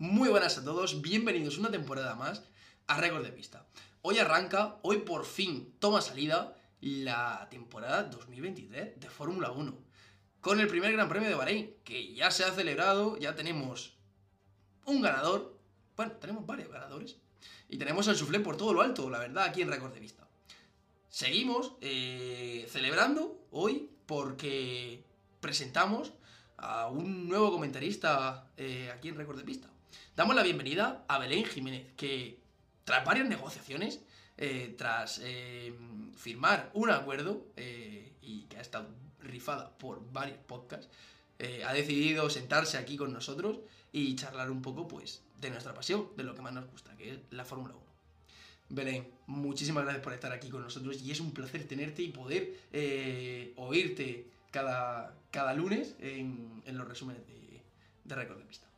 Muy buenas a todos, bienvenidos una temporada más a Récord de Pista. Hoy arranca, hoy por fin toma salida la temporada 2023 de Fórmula 1. Con el primer Gran Premio de Bahrein, que ya se ha celebrado, ya tenemos un ganador. Bueno, tenemos varios ganadores. Y tenemos el suflé por todo lo alto, la verdad, aquí en Récord de Vista. Seguimos eh, celebrando hoy porque presentamos a un nuevo comentarista eh, aquí en Récord de Pista. Damos la bienvenida a Belén Jiménez, que tras varias negociaciones, eh, tras eh, firmar un acuerdo eh, y que ha estado rifada por varios podcasts, ha decidido sentarse aquí con nosotros y charlar un poco pues de nuestra pasión, de lo que más nos gusta, que es la Fórmula 1. Belén, muchísimas gracias por estar aquí con nosotros y es un placer tenerte y poder oírte cada, cada lunes en, en los resúmenes de, de Récord de Pista.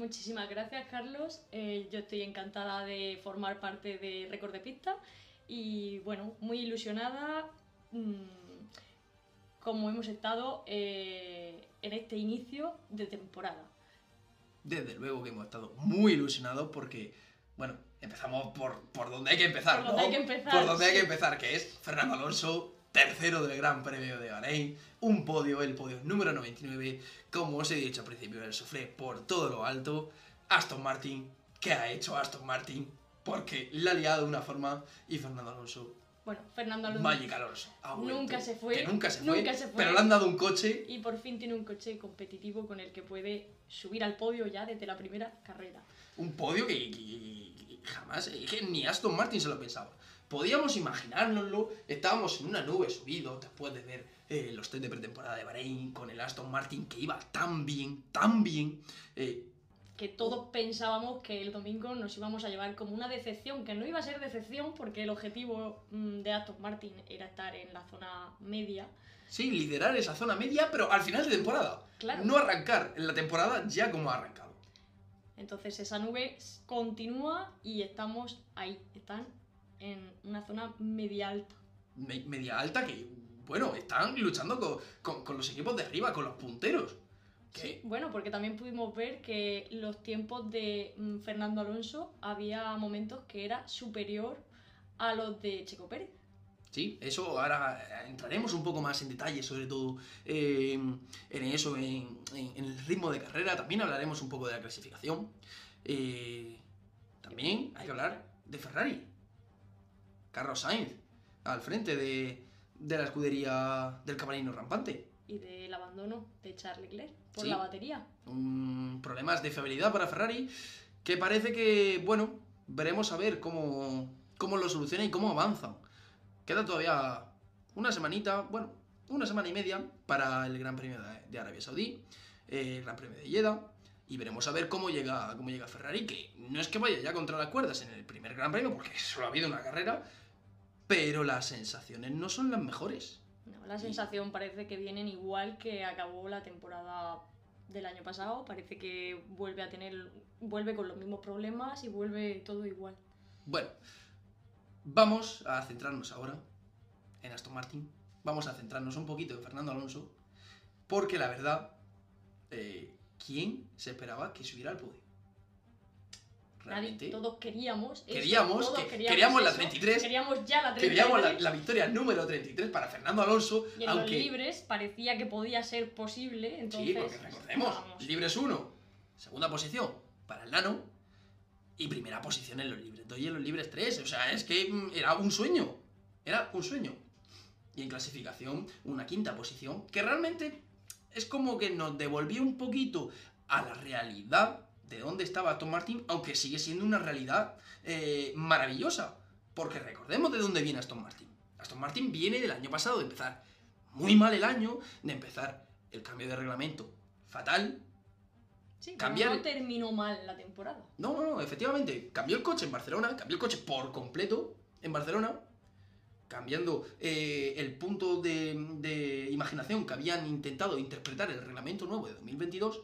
Muchísimas gracias, Carlos. Eh, yo estoy encantada de formar parte de Récord de Pista y, bueno, muy ilusionada mm, como hemos estado eh, en este inicio de temporada. Desde luego que hemos estado muy ilusionados porque, bueno, empezamos por, por donde hay que empezar, Por donde hay que empezar, Por donde hay que empezar, que es Fernando Alonso, tercero del Gran Premio de Bahrein, un podio, el podio número 99, como os he dicho al principio del suflé, por todo lo alto, Aston Martin, ¿qué ha hecho Aston Martin? Porque la ha liado de una forma y Fernando Alonso, Bueno, Fernando Alonso. Magic Alonso. Nunca se fue, Que nunca se fue, nunca se fue. pero le han dado un coche Y por fin tiene un coche competitivo con el que puede subir al podio ya desde la primera carrera. un podio que, que- que jamás, que ni Aston Martin se lo pensaba. Podíamos imaginárnoslo, estábamos en una nube subidos después de ver eh, los test de pretemporada de Bahrein con el Aston Martin que iba tan bien, tan bien. eh, que todos pensábamos que el domingo nos íbamos a llevar como una decepción, que no iba a ser decepción porque el objetivo mm, de Aston Martin era estar en la zona media. sí, liderar esa zona media, pero al final de temporada. Claro. No arrancar en la temporada ya como ha arrancado. Entonces esa nube continúa y estamos ahí, están en una zona media alta. Me- media alta que, bueno, están luchando con, con- con los equipos de arriba, con los punteros. Sí, bueno, porque también pudimos ver que los tiempos de mm, Fernando Alonso había momentos que era superior a los de Checo Pérez. Sí, eso ahora eh, entraremos un poco más en detalle, sobre todo eh, en eso, en, en- en el ritmo de carrera. También hablaremos un poco de la clasificación. Eh, también hay que hablar de Ferrari. Carlos Sainz, al frente de, de la escudería del cabalino rampante. y del abandono de Charles Leclerc por Sí. la batería. Un- problemas de fiabilidad para Ferrari que parece que, bueno, veremos a ver cómo, cómo lo soluciona y cómo avanzan. Queda todavía una semanita, bueno, una semana y media para el Gran Premio de, Arabia Saudí, el Gran Premio de Jeddah, y veremos a ver cómo llega, cómo llega Ferrari, que no es que vaya ya contra las cuerdas en el primer Gran Premio, porque solo ha habido una carrera, pero las sensaciones no son las mejores. No, la sensación parece que vienen igual que acabó la temporada del año pasado. Parece que vuelve a tener, vuelve con los mismos problemas y vuelve todo igual. Bueno, vamos a centrarnos ahora en Aston Martin. Vamos a centrarnos un poquito en Fernando Alonso. Porque la verdad, eh, ¿quién se esperaba que subiera al podio? Realmente. Nadie, todos queríamos. eso, Queríamos todos que- queríamos la eso, 33, Queríamos ya la 33. Queríamos la, la victoria número 33 para Fernando Alonso. Y en aunque, los libres parecía que podía ser posible. Entonces, sí, porque recordemos, vamos. libres 1, segunda posición para el Nano y primera posición en los libres 2 y en los libres 3. O sea, es que mm, era un sueño. Era un sueño. Y en clasificación, una quinta posición, que realmente es como que nos devolvía un poquito a la realidad de dónde estaba Aston Martin, aunque sigue siendo una realidad eh, maravillosa. Porque recordemos de dónde viene Aston Martin. Aston Martin viene del año pasado, de empezar muy mal el año, de empezar el cambio de reglamento fatal. Sí, cambiar- no terminó mal la temporada. No, no, no, efectivamente, cambió el coche en Barcelona, cambió el coche por completo en Barcelona, cambiando eh, el punto de, de imaginación que habían intentado interpretar el reglamento nuevo de 2022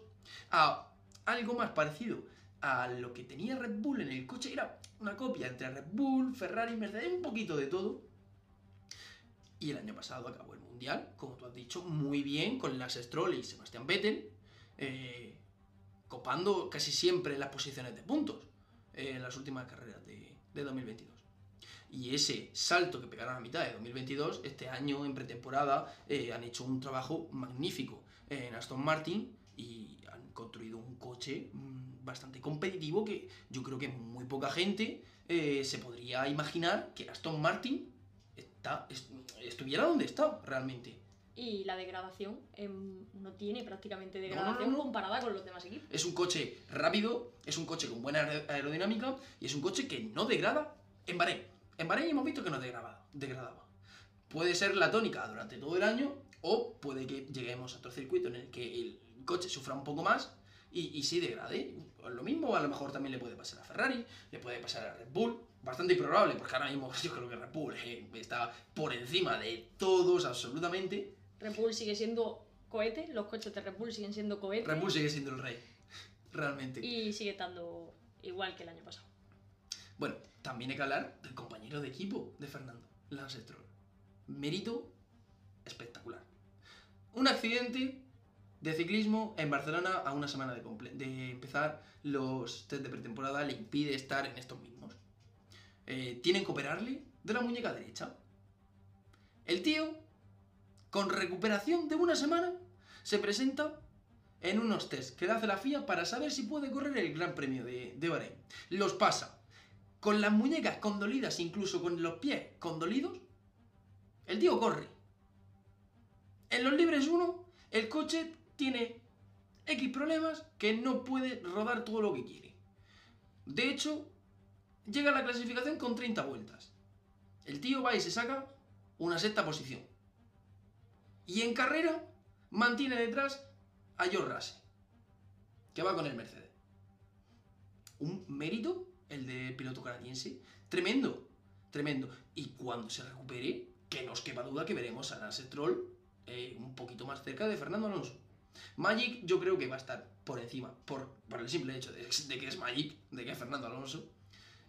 a algo más parecido a lo que tenía Red Bull en el coche. Era una copia entre Red Bull, Ferrari, Mercedes, un poquito de todo. Y el año pasado acabó el Mundial, como tú has dicho, muy bien, con Lance Stroll y Sebastián Vettel. eh, copando casi siempre las posiciones de puntos en las últimas carreras de, de 2022. Y ese salto que pegaron a mitad de 2022, este año en pretemporada eh, han hecho un trabajo magnífico en Aston Martin y construido un coche mm, bastante competitivo que yo creo que muy poca gente eh, se podría imaginar que Aston Martin está, est- estuviera donde está realmente. Y la degradación em, no tiene prácticamente no, degradación no. comparada con los demás equipos. Es un coche rápido, es un coche con buena aer- aerodinámica y es un coche que no degrada en Bahrein. En Bahrein hemos visto que no degradaba. degradaba. Puede ser la tónica durante todo el año o puede que lleguemos a otro circuito en el que el coche sufra un poco más y, y sí degrade. Lo mismo a lo mejor también le puede pasar a Ferrari, le puede pasar a Red Bull. Bastante improbable porque ahora mismo yo creo que Red Bull eh, está por encima de todos absolutamente. Red Bull sigue siendo cohete, los coches de Red Bull siguen siendo cohete Red Bull sigue siendo el rey. Realmente. y sigue estando igual que el año pasado. Bueno, también hay que hablar del compañero de equipo de Fernando, Lance Stroll. Mérito espectacular. Un accidente de ciclismo en Barcelona a una semana de, empezar los test de pretemporada le impide estar en estos mismos. Eh, tienen que operarle de la muñeca derecha. El tío, con recuperación de una semana, se presenta en unos test que le hace la FIA para saber si puede correr el Gran Premio de, de Bahrein. Los pasa con las muñecas condolidas, incluso con los pies condolidos, el tío corre. En los libres 1, el coche tiene X problemas que no puede rodar todo lo que quiere. De hecho, llega a la clasificación con 30 vueltas. El tío va y se saca una sexta posición. Y en carrera mantiene detrás a George Russell, que va con el Mercedes. Un mérito, el del piloto canadiense, tremendo, tremendo. Y cuando se recupere, que no os quepa duda que veremos a Lance Stroll eh, un poquito más cerca de Fernando Alonso. Magic yo creo que va a estar por encima, por, por el simple hecho de, de que es Magic, de que es Fernando Alonso,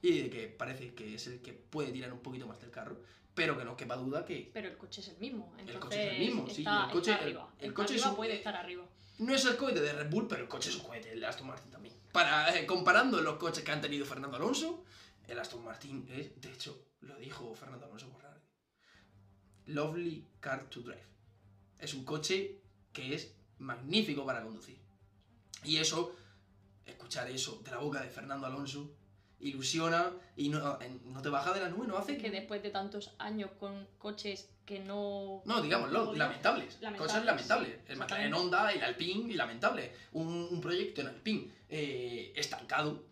y de que parece que es el que puede tirar un poquito más del carro, pero que no quepa duda que Pero el coche es el mismo. Entonces coche es el mismo, sí, está, el coche- está el- arriba. el Está coche es arriba, un- puede eh, estar arriba. no es el cohete de Red Bull, pero el coche es un cohete, el Aston Martin también. Para, eh, comparando los coches que han tenido Fernando Alonso, el Aston Martin es, de hecho, lo dijo Fernando Alonso por. Lovely car to drive. Es un coche que es magnífico para conducir. Y eso, escuchar eso de la boca de Fernando Alonso, ilusiona y no, no te baja de la nube, no hace Que después de tantos años con coches que no. No, digámoslo, lamentables. Lamentables, Cosas lamentables. sí, el exactamente. Honda, el Alpine, lamentable. Un, un proyecto en Alpine eh, estancado.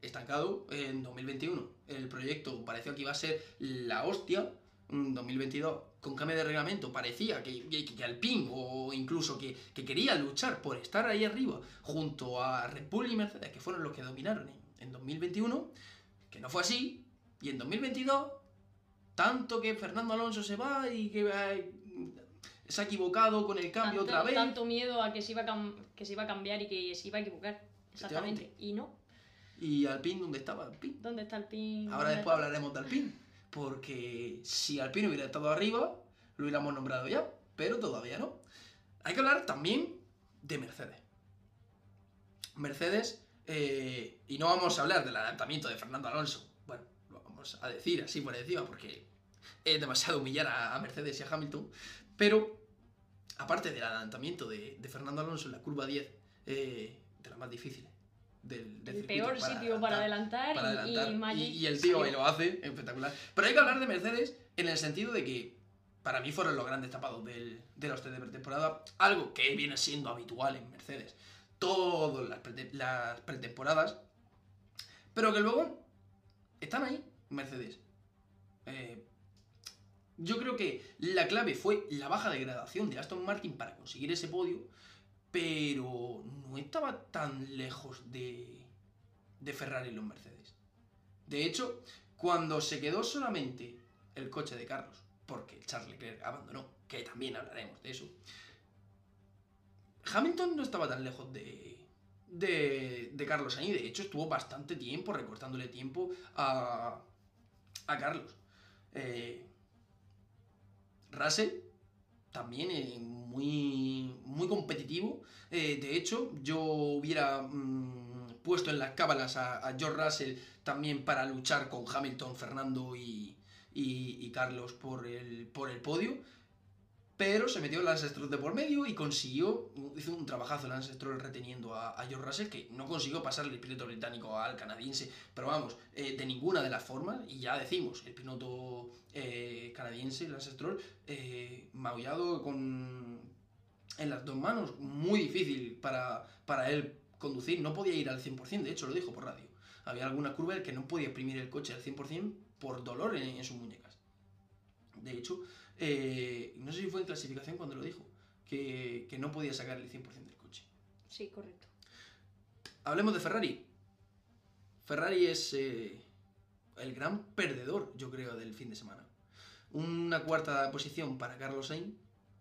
Estancado en 2021. El proyecto pareció que iba a ser la hostia. En 2022, con cambio de reglamento, parecía que, que, que Alpine o incluso que, que quería luchar por estar ahí arriba junto a Red Bull y Mercedes, que fueron los que dominaron en, en 2021, que no fue así. Y en 2022 tanto que Fernando Alonso se va y que eh, se ha equivocado con el cambio tanto, otra vez. tanto miedo a que se, iba a que se iba a cambiar y que se iba a equivocar. Exactamente. Y no. ¿Y Alpine dónde estaba Alpine? ¿Dónde está el pin? Ahora ¿Dónde después está? hablaremos de Alpine. Porque si Alpine hubiera estado arriba, lo hubiéramos nombrado ya. Pero todavía no. Hay que hablar también de Mercedes. Mercedes, eh, y no vamos a hablar del adelantamiento de Fernando Alonso. Bueno, lo vamos a decir así por encima porque es demasiado humillar a, Mercedes y a Hamilton. Pero, aparte del adelantamiento de, de Fernando Alonso en la curva 10, eh, de las más difíciles. Del, del El peor sitio para adelantar, para y- adelantar. y, Magic y, y el tío ahí lo hace, espectacular. Pero hay que hablar de Mercedes en el sentido de que para mí fueron los grandes tapados del, de los test de pretemporada, algo que viene siendo habitual en Mercedes. Todas las, las pretemporadas, pero que luego están ahí, Mercedes. Eh, yo creo que la clave fue la baja degradación de Aston Martin para conseguir ese podio, pero no estaba tan lejos de, de Ferrari y los Mercedes. De hecho, cuando se quedó solamente el coche de Carlos, porque Charles Leclerc abandonó, que también hablaremos de eso, Hamilton no estaba tan lejos de, de, Carlos Sainz. De hecho, estuvo bastante tiempo recortándole tiempo a, a Carlos. Eh, Russell también eh, muy, muy competitivo. Eh, de hecho, yo hubiera mm, puesto en las cábalas a, a, George Russell también para luchar con Hamilton, Fernando y, y, y Carlos por el, por el podio pero se metió Lance Stroll de por medio y consiguió, hizo un trabajazo Lance Stroll reteniendo a, George Russell, que no consiguió pasarle el piloto británico al canadiense, pero vamos, eh, de ninguna de las formas, y ya decimos, el piloto eh, canadiense, Lance Stroll, eh, maullado con, en las dos manos, muy difícil para, para él conducir, no podía ir al 100%, de hecho lo dijo por radio. Había alguna curva que no podía exprimir el coche al 100% por dolor en, en sus muñecas. De hecho, eh, no sé si fue en clasificación cuando lo dijo, que, que no podía sacar el 100% del coche. Sí, correcto. Hablemos de Ferrari. Ferrari es eh, el gran perdedor, yo creo, del fin de semana. Una cuarta posición para Carlos Sainz,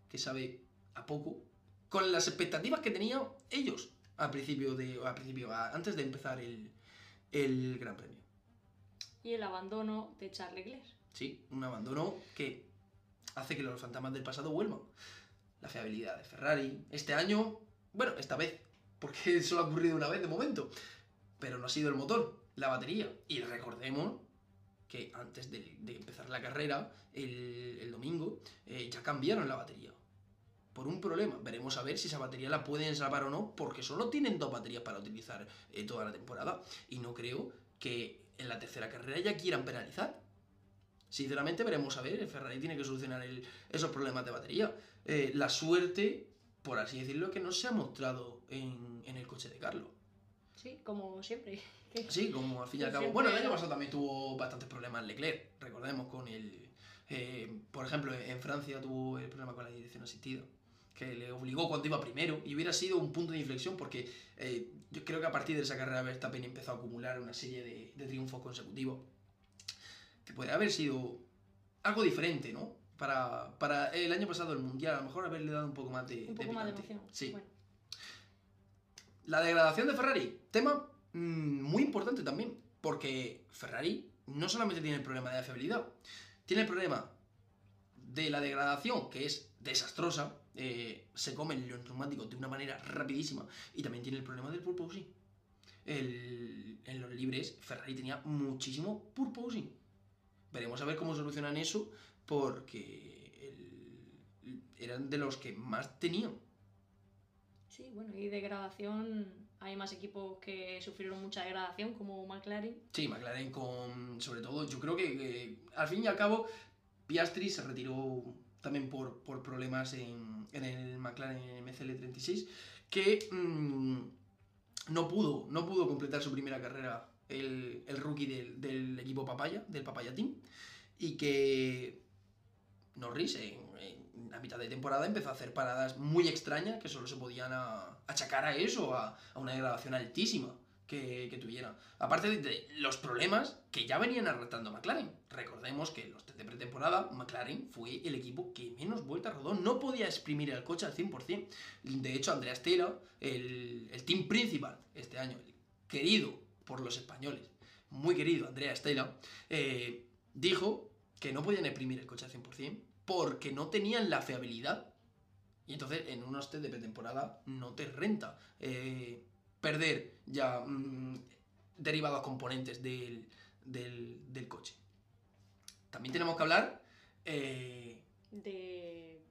que sabe a poco, con las expectativas que tenían ellos al principio, de, al principio a, antes de empezar el, el Gran Premio. Y el abandono de Charles Leclerc. Sí, un abandono que hace que los fantasmas del pasado vuelvan. La fiabilidad de Ferrari. Este año, bueno, esta vez, porque solo ha ocurrido una vez de momento. Pero no ha sido el motor, la batería. Y recordemos que antes de, empezar la carrera, el, el domingo, eh, ya cambiaron la batería. Por un problema. Veremos a ver si esa batería la pueden salvar o no, porque solo tienen dos baterías para utilizar eh, toda la temporada. Y no creo que en la tercera carrera ya quieran penalizar. Sinceramente veremos a ver, Ferrari tiene que solucionar el, esos problemas de batería. Eh, la suerte, por así decirlo, que no se ha mostrado en, en el coche de Carlos. Sí, como siempre. Sí, como al fin y al cabo. Bueno, el año pasado también tuvo bastantes problemas Leclerc, recordemos, con el... Eh, por ejemplo, en Francia tuvo el problema con la dirección asistida, que le obligó cuando iba primero y hubiera sido un punto de inflexión porque eh, yo creo que a partir de esa carrera Verstappen empezó a acumular una serie de, de triunfos consecutivos que puede haber sido algo diferente, ¿no? Para, para, el año pasado el Mundial, a lo mejor haberle dado un poco más de Un poco de más de emoción. Sí. Bueno, La degradación de Ferrari, tema mm, muy importante también, porque Ferrari no solamente tiene el problema de la fiabilidad, tiene el problema de la degradación, que es desastrosa, eh, se comen los neumáticos de una manera rapidísima, y también tiene el problema del purposing. El, en los libres, Ferrari tenía muchísimo purposing. Veremos a ver cómo solucionan eso, porque el- eran de los que más tenían. sí, bueno, y degradación. Hay más equipos que sufrieron mucha degradación, como McLaren. Sí, McLaren con, sobre todo, yo creo que, que, al fin y al cabo Piastri se retiró también por, por problemas en, en el McLaren MCL36, que mm, no pudo, no pudo completar su primera carrera el, rookie del, equipo Papaya, del Papaya Team, y que Norris en, en la mitad de temporada empezó a hacer paradas muy extrañas que solo se podían achacar a eso, a, una degradación altísima que, que tuviera. Aparte de, los problemas que ya venían arrastrando McLaren. Recordemos que en los test de pretemporada McLaren fue el equipo que menos vueltas rodó. No podía exprimir el coche al 100%. De hecho, Andrea Stella, el, el team principal este año, querido por los españoles, muy querido Andrea Stella, eh, dijo que no podían exprimir el coche al 100% porque no tenían la fiabilidad. Y entonces en unos test de pretemporada no te renta eh, perder ya mm, derivados componentes del, del, del coche. También tenemos que hablar eh, De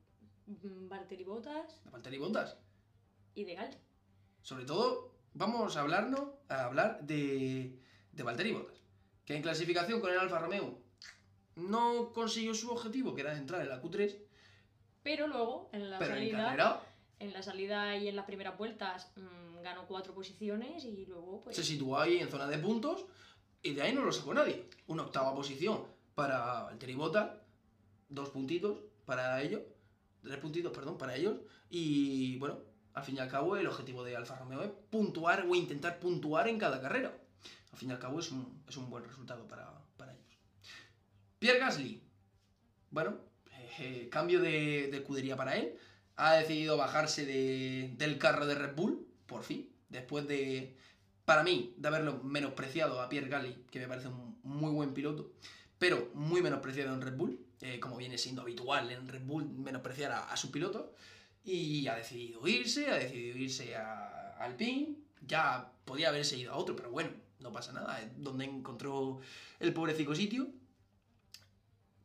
Valtteri Bottas de Valtteri Bottas. y de Gal. Sobre todo, vamos a hablarnos, a hablar de, de Valtteri Bottas, que en clasificación con el Alfa Romeo no consiguió su objetivo, que era entrar en la Q3, Pero luego, en la pero en salida. carrera En la salida y en las primeras vueltas mm, ganó cuatro posiciones y luego pues se situó ahí en zona de puntos y de ahí no lo sacó nadie. Una octava posición para Valtteri Bottas, dos puntitos para ellos, tres puntitos, perdón, para ellos. Y bueno, al fin y al cabo el objetivo de Alfa Romeo es puntuar o intentar puntuar en cada carrera. Al fin y al cabo es un, es un buen resultado para, para ellos. Pierre Gasly, bueno, eh, cambio de, de escudería para él. Ha decidido bajarse de- del carro de Red Bull, por fin, después de, para mí, de haberlo menospreciado a Pierre Gasly, que me parece un muy buen piloto. pero muy menospreciado en Red Bull, eh, como viene siendo habitual en Red Bull menospreciar a, sus pilotos, y ha decidido irse, ha decidido irse a Alpine, ya podía haberse ido a otro, pero bueno, no pasa nada, es donde encontró el pobrecito sitio.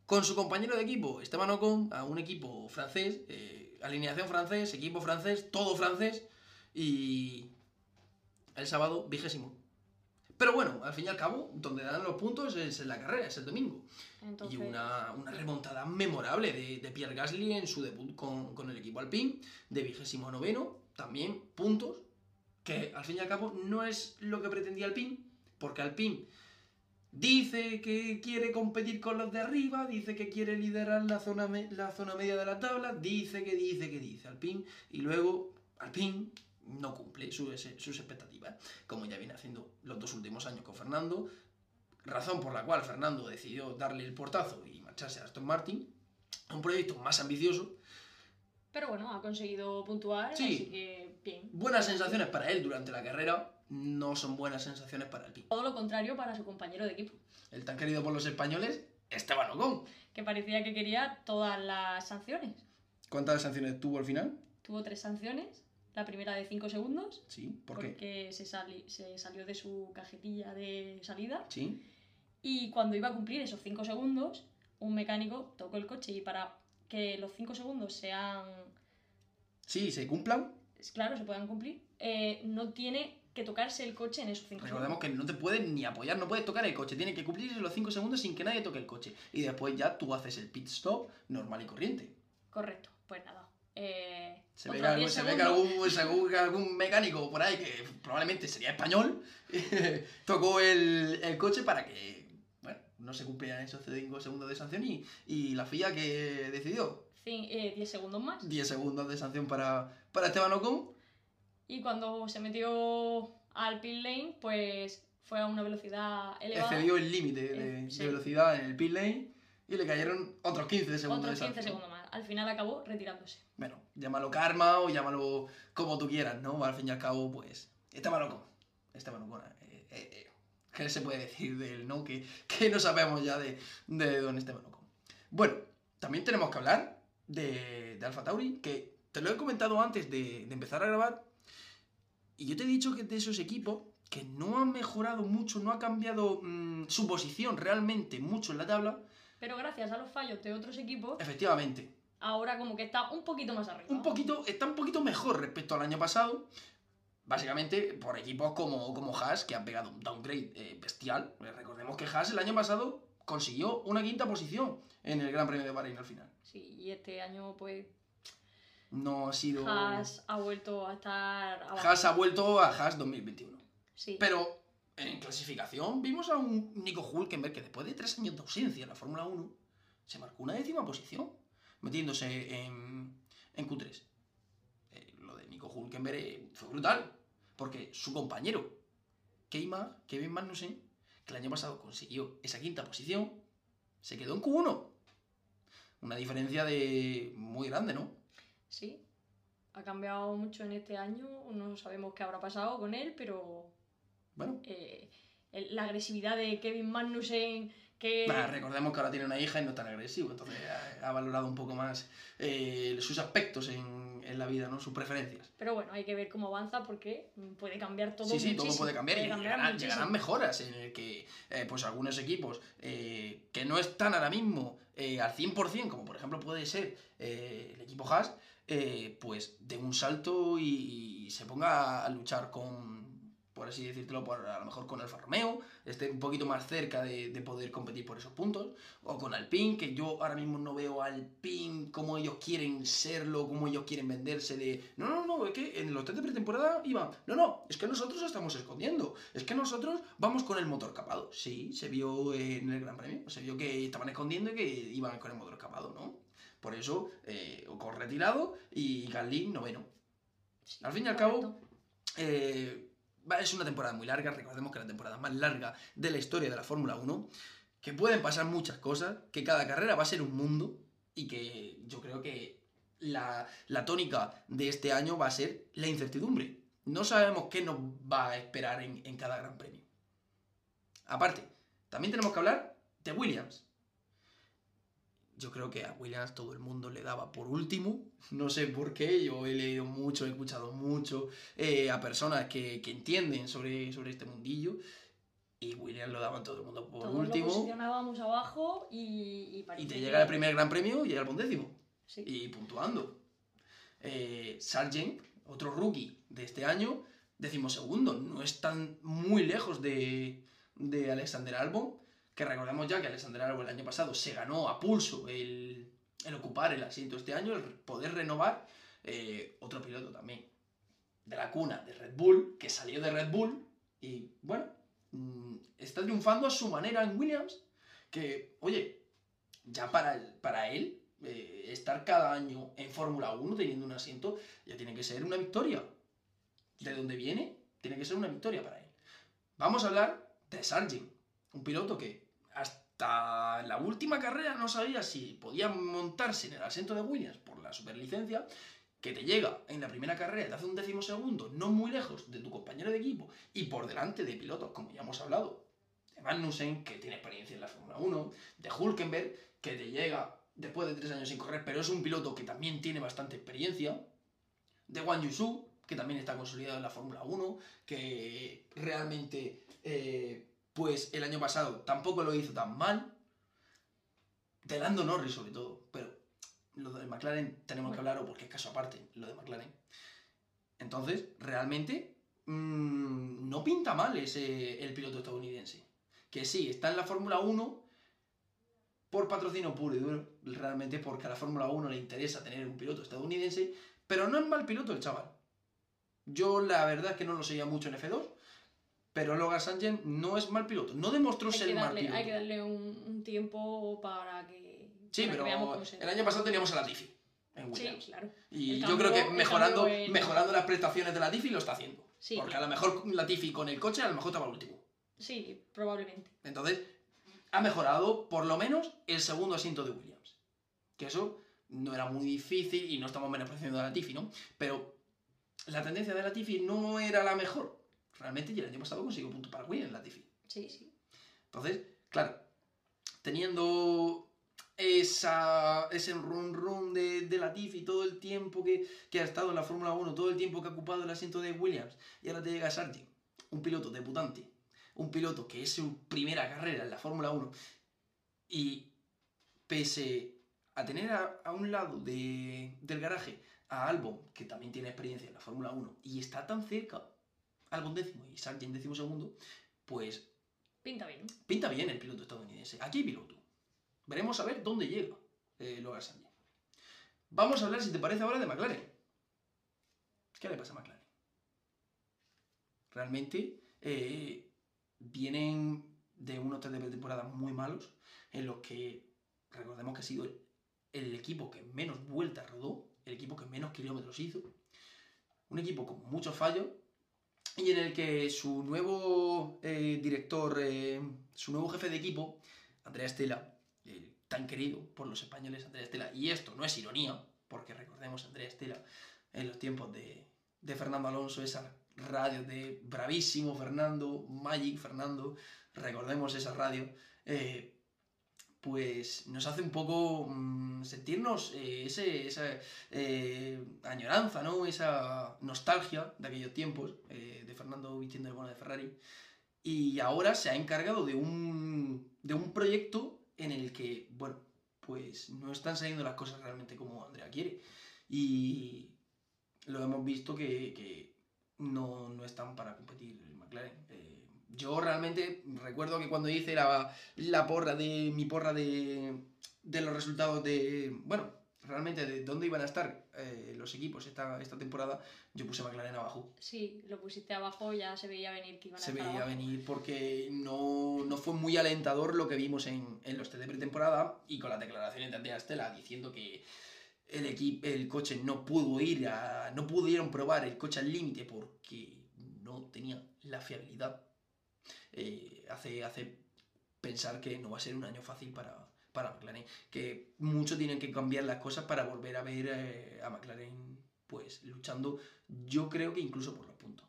Con su compañero de equipo, Esteban Ocon, a un equipo francés, eh, alineación francés, equipo francés, todo francés, y el sábado vigésimo. Pero bueno, al fin y al cabo, donde dan los puntos es en la carrera, es el domingo. Entonces, Y una, una remontada memorable de, de Pierre Gasly en su debut con, con el equipo Alpine, de vigésimo noveno, también puntos, que al fin y al cabo no es lo que pretendía Alpine, porque Alpine dice que quiere competir con los de arriba, dice que quiere liderar la zona, la zona media de la tabla, dice que dice que dice Alpine, y luego Alpine no cumple su- ese- sus expectativas, como ya viene haciendo los dos últimos años con Fernando, razón por la cual Fernando decidió darle el portazo y marcharse a Aston Martin, un proyecto más ambicioso, pero bueno, ha conseguido puntuar, Sí. así que bien. buenas sensaciones para él durante la carrera, no son buenas sensaciones para Alpine. Todo lo contrario para su compañero de equipo, El tan querido por los españoles, Esteban Ocon. que parecía que quería todas las sanciones. ¿Cuántas sanciones tuvo al final? Tuvo tres sanciones. La primera de 5 segundos, Sí, ¿por qué? porque se, sali- se salió de su cajetilla de salida. Sí, Y cuando iba a cumplir esos 5 segundos, un mecánico tocó el coche y para que los 5 segundos sean, sí, se cumplan. claro, se puedan cumplir, eh, no tiene que tocarse el coche en esos 5 Recordemos segundos. que no te pueden ni apoyar, no puedes tocar el coche, tiene que cumplirse los 5 segundos sin que nadie toque el coche. Y después ya tú haces el pit stop normal y corriente. Correcto, pues nada. Eh, Se ve, que, algún, 10 se ve que segundos. algún, según que algún mecánico por ahí, que probablemente sería español, tocó el, el coche para que bueno, no se cumplieran esos 5 segundos de sanción y, y la FIA que decidió Cin- eh, 10 segundos más. 10 segundos de sanción para, para Esteban Ocon. Y cuando se metió al pit lane, pues fue a una velocidad elevada. Excedió el límite de, Eh, sí. de velocidad en el pit lane y le cayeron otros 15 segundos Otros de 15 sanción. segundos más. Al final acabó retirándose. Bueno, llámalo karma o llámalo como tú quieras, ¿no? Al fin y al cabo, pues, Esteban Ocon. Esteban Ocon, eh, eh, eh, ¿qué se puede decir de él, no? Que, que no sabemos ya de, de don Esteban Ocon. Bueno, también tenemos que hablar de, de Alfa Tauri, que te lo he comentado antes de, de empezar a grabar, y yo te he dicho que de esos equipos que no han mejorado mucho, no ha cambiado mm, su posición realmente mucho en la tabla, Pero gracias a los fallos de otros equipos, efectivamente, ahora como que está un poquito más arriba. un poquito, está un poquito mejor respecto al año pasado. Básicamente por equipos como, como Haas, que han pegado un downgrade eh, bestial. Eh, Recordemos que Haas el año pasado consiguió una quinta posición en el Gran Premio de Bahrein al final. Sí, y este año pues No ha sido... Haas ha vuelto a estar abajo. Haas ha vuelto a Haas 2021. Sí. Pero en clasificación vimos a un Nico Hulkenberg que después de tres años de ausencia en la Fórmula 1 se marcó una décima posición, metiéndose en, en Q3. Eh, lo de Nico Hulkenberg eh, fue brutal, porque su compañero, Keima, Kevin Magnussen, que el año pasado consiguió esa quinta posición, se quedó en Q1. Una diferencia de muy grande, ¿no? Sí. Ha cambiado mucho en este año. No sabemos qué habrá pasado con él, pero Bueno, eh, la agresividad de Kevin Magnussen que Nah, recordemos que ahora tiene una hija y no es tan agresivo, entonces ha, ha valorado un poco más eh, sus aspectos en, en la vida, ¿no? Sus preferencias. pero bueno hay que ver cómo avanza porque puede cambiar todo sí, sí, todo puede cambiar y llegarán, mejoras en el que eh, pues algunos equipos eh, que no están ahora mismo al 100%, como por ejemplo puede ser el equipo Haas, pues de un salto y, y se ponga a luchar con, por así decírtelo, por, a lo mejor con Alfa Romeo, esté un poquito más cerca de, de poder competir por esos puntos, o con Alpine, que yo ahora mismo no veo a Alpine como ellos quieren serlo, como ellos quieren venderse de, no, no, no, es que en los test de pretemporada iban, no, no, es que nosotros estamos escondiendo, es que nosotros vamos con el motor capado, sí, se vio en el Gran Premio, se vio que estaban escondiendo y que iban con el motor capado, ¿no? Por eso, eh, Ocon retirado y Gasly noveno. Sí, Al fin y al cabo, eh, es una temporada muy larga, recordemos que la temporada más larga de la historia de la Fórmula 1, que pueden pasar muchas cosas, que cada carrera va a ser un mundo y que yo creo que la, la tónica de este año va a ser la incertidumbre. No sabemos qué nos va a esperar en cada gran premio. Aparte, también tenemos que hablar de Williams, yo creo que a Williams todo el mundo le daba por último. No sé por qué, yo he leído mucho, he escuchado mucho eh, a personas que, que entienden sobre, sobre este mundillo. Y Williams lo daban todo el mundo por Todos lo último. posicionábamos abajo y, y Y parece te que- llega el primer gran premio y llega el undécimo. Sí. Y puntuando. Eh, Sargent, otro rookie de este año, decimosegundo. No están muy lejos de, de Alexander Albon. Que recordemos ya que Alexander Albon el año pasado se ganó a pulso el, ocupar el asiento este año, el poder renovar. Eh, otro piloto también de la cuna de Red Bull, que salió de Red Bull y bueno, mm, está triunfando a su manera en Williams. Que, oye, ya para, para él, eh, estar cada año en Fórmula 1 teniendo un asiento, ya tiene que ser una victoria. De dónde viene, tiene que ser una victoria para él. Vamos a hablar de Sargent, un piloto que hasta la última carrera no sabía si podía montarse en el asiento de Williams por la superlicencia, que te llega en la primera carrera, te hace un décimo segundo, no muy lejos de tu compañero de equipo y por delante de pilotos, como ya hemos hablado, de Magnussen, que tiene experiencia en la Fórmula 1, de Hulkenberg, que te llega después de tres años sin correr, pero es un piloto que también tiene bastante experiencia, de Wang Yusu, que también está consolidado en la Fórmula 1, que realmente, eh, pues el año pasado tampoco lo hizo tan mal, de Lando Norris sobre todo, pero lo de McLaren tenemos que hablarlo porque es caso aparte, lo de McLaren. Entonces, realmente, mm, no pinta mal ese, el piloto estadounidense. Que sí, está en la Fórmula 1 por patrocinio puro y duro, realmente porque a la Fórmula 1 le interesa tener un piloto estadounidense, pero no es mal piloto el chaval. Yo la verdad es que no lo seguía mucho en F2, pero Logan Sargent no es mal piloto. No demostró Hay ser que, mal piloto. hay que darle un, un tiempo para que, Sí, para que pero veamos cómo se el año pasado teníamos a Latifi en Sí, Williams. claro. Y El yo cambio- creo que mejorando, en- mejorando las prestaciones de Latifi lo está haciendo. Sí, Porque a lo mejor Latifi con el coche a lo mejor estaba el último. sí, probablemente. Entonces, ha mejorado por lo menos el segundo asiento de Williams. Que eso no era muy difícil y no estamos menospreciando a Latifi, ¿no? Pero la tendencia de Latifi no era la mejor. Realmente, y el año pasado consiguió punto para Williams Latifi. Sí, sí. Entonces, claro, teniendo esa, ese run run de, de Latifi todo el tiempo que, que ha estado en la Fórmula 1, todo el tiempo que ha ocupado el asiento de Williams, y ahora te llega Sargent, un piloto debutante, un piloto que es su primera carrera en la Fórmula 1, y pese a tener a, a un lado de- del garaje a Albon, que también tiene experiencia en la Fórmula 1, y está tan cerca, Albon décimo y Sargent décimo segundo, pues Pinta bien. Pinta bien el piloto estadounidense. Aquí hay piloto. Veremos a ver dónde llega eh, Logan Sargent. Vamos a hablar, si te parece, ahora de McLaren. ¿Qué le pasa a McLaren? Realmente eh, vienen de unos test de pretemporada muy malos, en los que recordemos que ha sido el, el equipo que menos vueltas rodó, el equipo que menos kilómetros hizo, un equipo con muchos fallos y en el que su nuevo eh, director, eh, su nuevo jefe de equipo, Andrea Estela, eh, tan querido por los españoles, Andrea Estela, y esto no es ironía, porque recordemos Andrea Estela en los tiempos de, de Fernando Alonso, esa radio de bravísimo Fernando, Magic Fernando, recordemos esa radio, pues nos hace un poco mm, sentirnos eh, ese, esa eh, añoranza, ¿no? Esa nostalgia de aquellos tiempos, eh, de Fernando vistiendo el bono de Ferrari. Y ahora se ha encargado de un, de un proyecto en el que, bueno, pues no están saliendo las cosas realmente como Andrea quiere. Y lo hemos visto que, no, no están para competir McLaren. Yo realmente recuerdo que cuando hice la, la porra de mi porra de, de los resultados de, bueno, realmente de dónde iban a estar eh, los equipos esta, esta temporada, yo puse McLaren abajo. Sí, lo pusiste abajo, ya se veía venir que iban a Se estar veía abajo. venir porque no, no fue muy alentador lo que vimos en, en los test de pretemporada y con las declaraciones de Andrea Stella diciendo que el, equipo, el coche no pudo ir a. no pudieron probar el coche al límite porque no tenía la fiabilidad. Eh, hace, hace pensar que no va a ser un año fácil para, para McLaren. Que mucho tienen que cambiar las cosas para volver a ver eh, a McLaren pues luchando, yo creo que incluso por los puntos.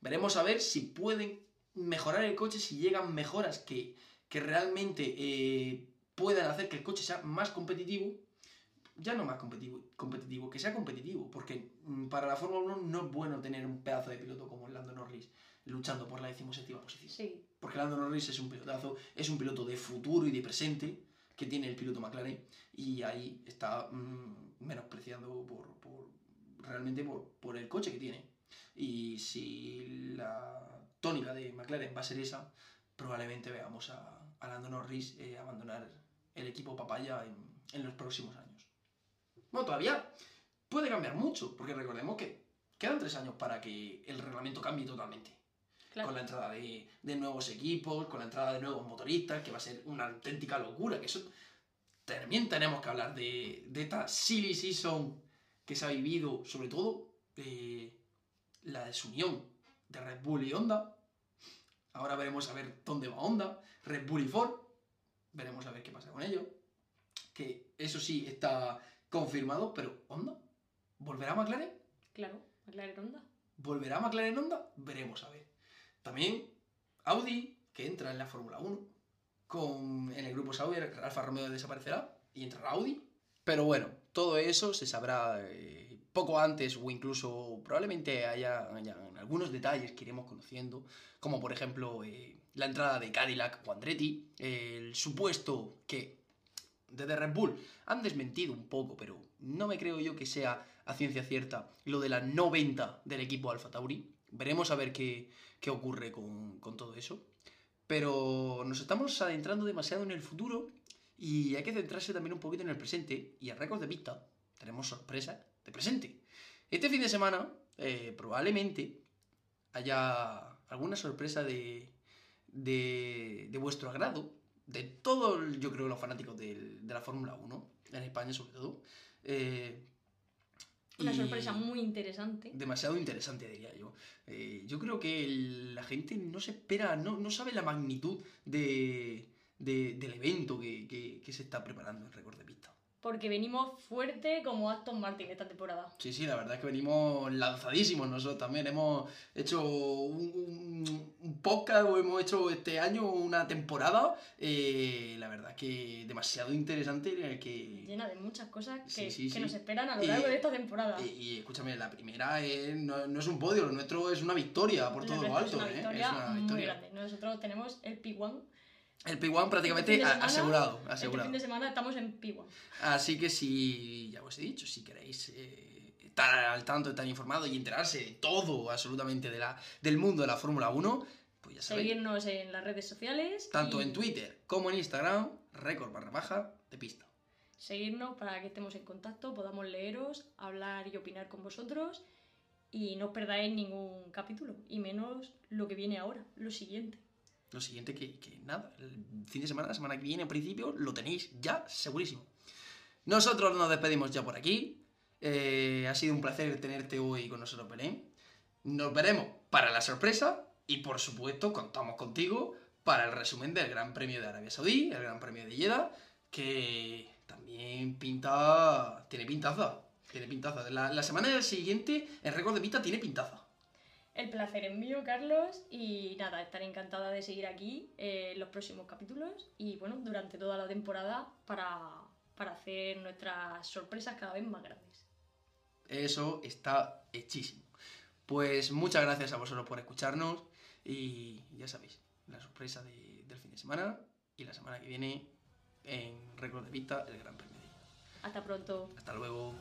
Veremos a ver si pueden mejorar el coche, si llegan mejoras que, que realmente eh, puedan hacer que el coche sea más competitivo, ya no más competitivo, competitivo que sea competitivo, porque mm, para la Fórmula 1 no es bueno tener un pedazo de piloto como Lando Norris luchando por la decimoséptima posición. Sí, Porque Lando Norris es un pilotazo, es un piloto de futuro y de presente que tiene el piloto McLaren y ahí está mm, menospreciando por, por- realmente por, por el coche que tiene. Y si la tónica de McLaren va a ser esa, probablemente veamos a, a Lando Norris eh, abandonar el equipo papaya en, en los próximos años. Bueno, todavía puede cambiar mucho, porque recordemos que quedan tres años para que el reglamento cambie totalmente claro. con la entrada de, de nuevos equipos, con la entrada de nuevos motoristas, que va a ser una auténtica locura. Que eso también tenemos que hablar de, de esta silly season que se ha vivido, sobre todo eh, la desunión de Red Bull y Honda. Ahora veremos a ver dónde va Honda, Red Bull y Ford. Veremos a ver qué pasa con ello. Que eso sí está confirmado, pero Honda, ¿volverá a McLaren? Claro, McLaren Honda. ¿Volverá McLaren Honda? Veremos a ver. También Audi, que entra en la Fórmula 1, con, en el grupo Sauber, Alfa Romeo desaparecerá y entrará Audi. Pero bueno, todo eso se sabrá eh, poco antes o incluso probablemente haya, haya algunos detalles que iremos conociendo, como por ejemplo eh, la entrada de Cadillac o Andretti, el supuesto que desde Red Bull han desmentido un poco, pero no me creo yo que sea a ciencia cierta lo de la no venta del equipo Alfa Tauri. Veremos a ver qué, qué ocurre con, con todo eso. Pero nos estamos adentrando demasiado en el futuro y hay que centrarse también un poquito en el presente. Y en récords de pista tenemos sorpresa de presente. Este fin de semana eh, probablemente haya alguna sorpresa de, de, de vuestro agrado, de todos, yo creo, los fanáticos de, la Fórmula 1, en España sobre todo. Eh, Una sorpresa muy interesante. Demasiado interesante, diría yo. Eh, yo creo que el- la gente no se espera, no, no sabe la magnitud de, de- del evento que, que- que se está preparando en récord de pista. Porque venimos fuerte como Aston Martin esta temporada. Sí, sí, la verdad es que venimos lanzadísimos nosotros también. Hemos hecho un, un- podcast o hemos hecho este año una temporada, eh, la verdad que demasiado interesante el que... Llena de muchas cosas que, Sí, sí, que sí. nos esperan a lo largo de esta temporada. Y, y escúchame, la primera es- no, no es un podio, lo nuestro es una victoria por todo lo alto. es ¿eh? una victoria Es una muy victoria. grande. Nosotros tenemos el P1. El P1 prácticamente Este fin de a- semana- asegurado, Este asegurado. fin de semana estamos en P1. Así que si, ya os he dicho, si queréis eh, estar al tanto, estar informado y enterarse de todo absolutamente de la, del mundo de la Fórmula 1, pues ya sabéis, Seguirnos en las redes sociales. tanto y en Twitter como en Instagram, récord barra baja de pista. Seguirnos para que estemos en contacto, podamos leeros, hablar y opinar con vosotros. Y no os perdáis ningún capítulo. Y menos lo que viene ahora, lo siguiente. Lo siguiente que, nada, el fin de semana, la semana que viene, en principio, lo tenéis ya segurísimo. Nosotros nos despedimos ya por aquí. Eh, ha sido un placer tenerte hoy con nosotros, Belén. Nos veremos para la sorpresa y, por supuesto, contamos contigo para el resumen del Gran Premio de Arabia Saudí, el Gran Premio de Jeddah, que también pinta. tiene pintaza. Tiene pintaza. La, la semana siguiente, el récord de pista tiene pintaza. El placer es mío, Carlos. Y nada, estaré encantada de seguir aquí eh, en los próximos capítulos. Y bueno, durante toda la temporada para, para hacer nuestras sorpresas cada vez más grandes. Eso está hechísimo. Pues muchas gracias a vosotros por escucharnos y ya sabéis, la sorpresa de- del fin de semana y la semana que viene en récord de pista el Gran Premio. Hasta pronto. Hasta luego.